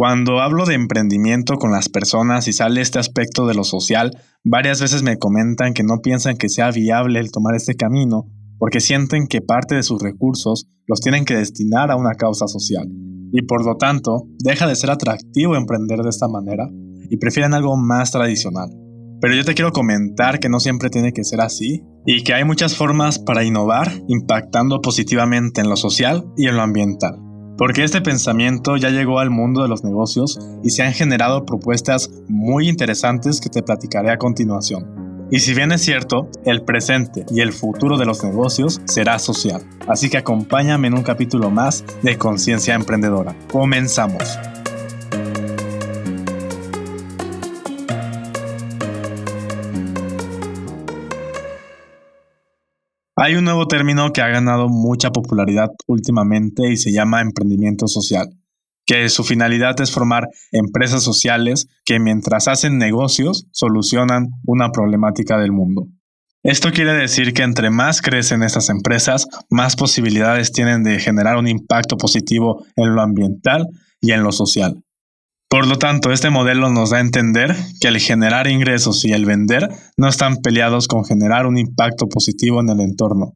Cuando hablo de emprendimiento con las personas y sale este aspecto de lo social, varias veces me comentan que no piensan que sea viable el tomar este camino porque sienten que parte de sus recursos los tienen que destinar a una causa social y por lo tanto deja de ser atractivo emprender de esta manera y prefieren algo más tradicional. Pero yo te quiero comentar que no siempre tiene que ser así y que hay muchas formas para innovar impactando positivamente en lo social y en lo ambiental. Porque este pensamiento ya llegó al mundo de los negocios y se han generado propuestas muy interesantes que te platicaré a continuación. Y si bien es cierto, el presente y el futuro de los negocios será social. Así que acompáñame en un capítulo más de Conciencia Emprendedora. Comenzamos. Hay un nuevo término que ha ganado mucha popularidad últimamente y se llama emprendimiento social, que su finalidad es formar empresas sociales que mientras hacen negocios solucionan una problemática del mundo. Esto quiere decir que entre más crecen estas empresas, más posibilidades tienen de generar un impacto positivo en lo ambiental y en lo social. Por lo tanto, este modelo nos da a entender que el generar ingresos y el vender no están peleados con generar un impacto positivo en el entorno.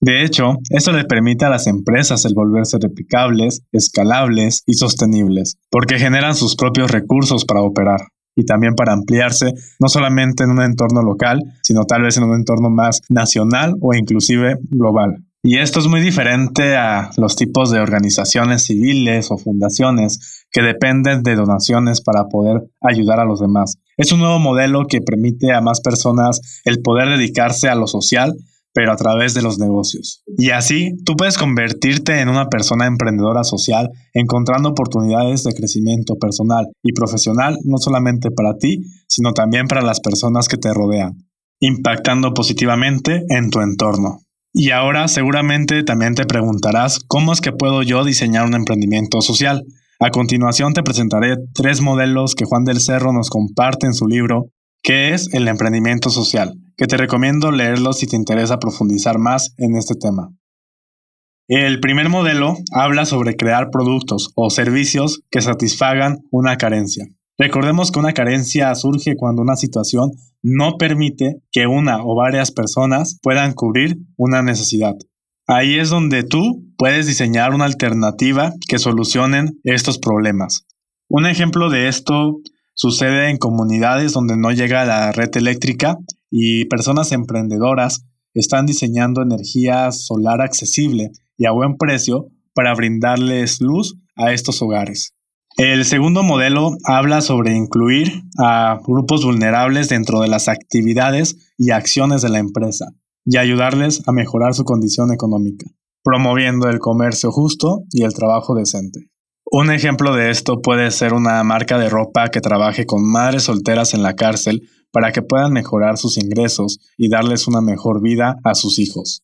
De hecho, esto le permite a las empresas el volverse replicables, escalables y sostenibles, porque generan sus propios recursos para operar y también para ampliarse no solamente en un entorno local, sino tal vez en un entorno más nacional o inclusive global. Y esto es muy diferente a los tipos de organizaciones civiles o fundaciones que dependen de donaciones para poder ayudar a los demás. Es un nuevo modelo que permite a más personas el poder dedicarse a lo social, pero a través de los negocios. Y así, tú puedes convertirte en una persona emprendedora social, encontrando oportunidades de crecimiento personal y profesional, no solamente para ti, sino también para las personas que te rodean, impactando positivamente en tu entorno. Y ahora seguramente también te preguntarás cómo es que puedo yo diseñar un emprendimiento social. A continuación te presentaré tres modelos que Juan del Cerro nos comparte en su libro, que es el emprendimiento social, que te recomiendo leerlo si te interesa profundizar más en este tema. El primer modelo habla sobre crear productos o servicios que satisfagan una carencia. Recordemos que una carencia surge cuando una situación no permite que una o varias personas puedan cubrir una necesidad. Ahí es donde tú puedes diseñar una alternativa que solucionen estos problemas. Un ejemplo de esto sucede en comunidades donde no llega la red eléctrica y personas emprendedoras están diseñando energía solar accesible y a buen precio para brindarles luz a estos hogares. El segundo modelo habla sobre incluir a grupos vulnerables dentro de las actividades y acciones de la empresa y ayudarles a mejorar su condición económica, promoviendo el comercio justo y el trabajo decente. Un ejemplo de esto puede ser una marca de ropa que trabaje con madres solteras en la cárcel para que puedan mejorar sus ingresos y darles una mejor vida a sus hijos.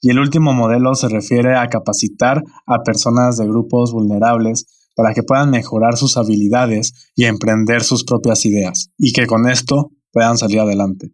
Y el último modelo se refiere a capacitar a personas de grupos vulnerables para que puedan mejorar sus habilidades y emprender sus propias ideas, y que con esto puedan salir adelante.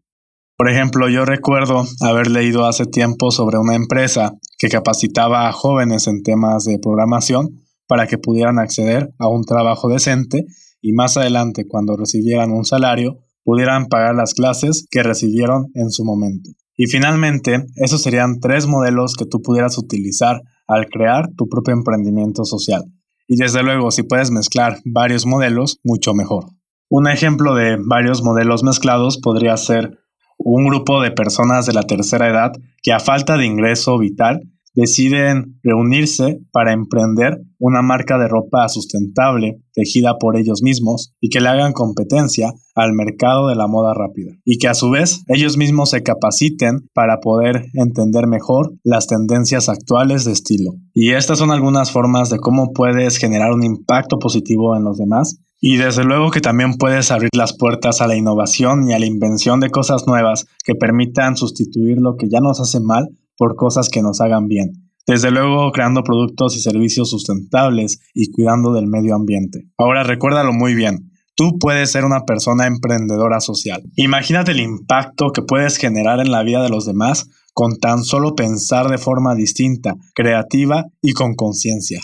Por ejemplo, yo recuerdo haber leído hace tiempo sobre una empresa que capacitaba a jóvenes en temas de programación para que pudieran acceder a un trabajo decente y más adelante, cuando recibieran un salario, pudieran pagar las clases que recibieron en su momento. Y finalmente, esos serían tres modelos que tú pudieras utilizar al crear tu propio emprendimiento social. Y desde luego, si puedes mezclar varios modelos, mucho mejor. Un ejemplo de varios modelos mezclados podría ser un grupo de personas de la tercera edad que a falta de ingreso vital deciden reunirse para emprender una marca de ropa sustentable tejida por ellos mismos y que le hagan competencia al mercado de la moda rápida y que a su vez ellos mismos se capaciten para poder entender mejor las tendencias actuales de estilo. Y estas son algunas formas de cómo puedes generar un impacto positivo en los demás y desde luego que también puedes abrir las puertas a la innovación y a la invención de cosas nuevas que permitan sustituir lo que ya nos hace mal por cosas que nos hagan bien. Desde luego creando productos y servicios sustentables y cuidando del medio ambiente. Ahora recuérdalo muy bien. Tú puedes ser una persona emprendedora social. Imagínate el impacto que puedes generar en la vida de los demás con tan solo pensar de forma distinta, creativa y con conciencia.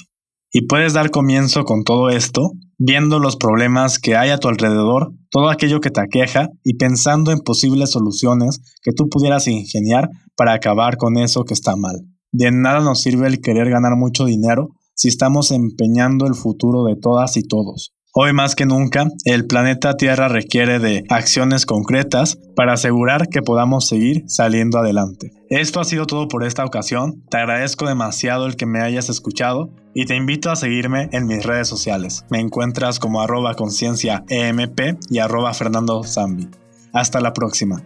Y puedes dar comienzo con todo esto viendo los problemas que hay a tu alrededor, todo aquello que te aqueja y pensando en posibles soluciones que tú pudieras ingeniar para acabar con eso que está mal. De nada nos sirve el querer ganar mucho dinero si estamos empeñando el futuro de todas y todos. Hoy más que nunca, el planeta Tierra requiere de acciones concretas para asegurar que podamos seguir saliendo adelante. Esto ha sido todo por esta ocasión. Te agradezco demasiado el que me hayas escuchado y te invito a seguirme en mis redes sociales. Me encuentras como arroba conciencia EMP y arroba Fernando Zambi. Hasta la próxima.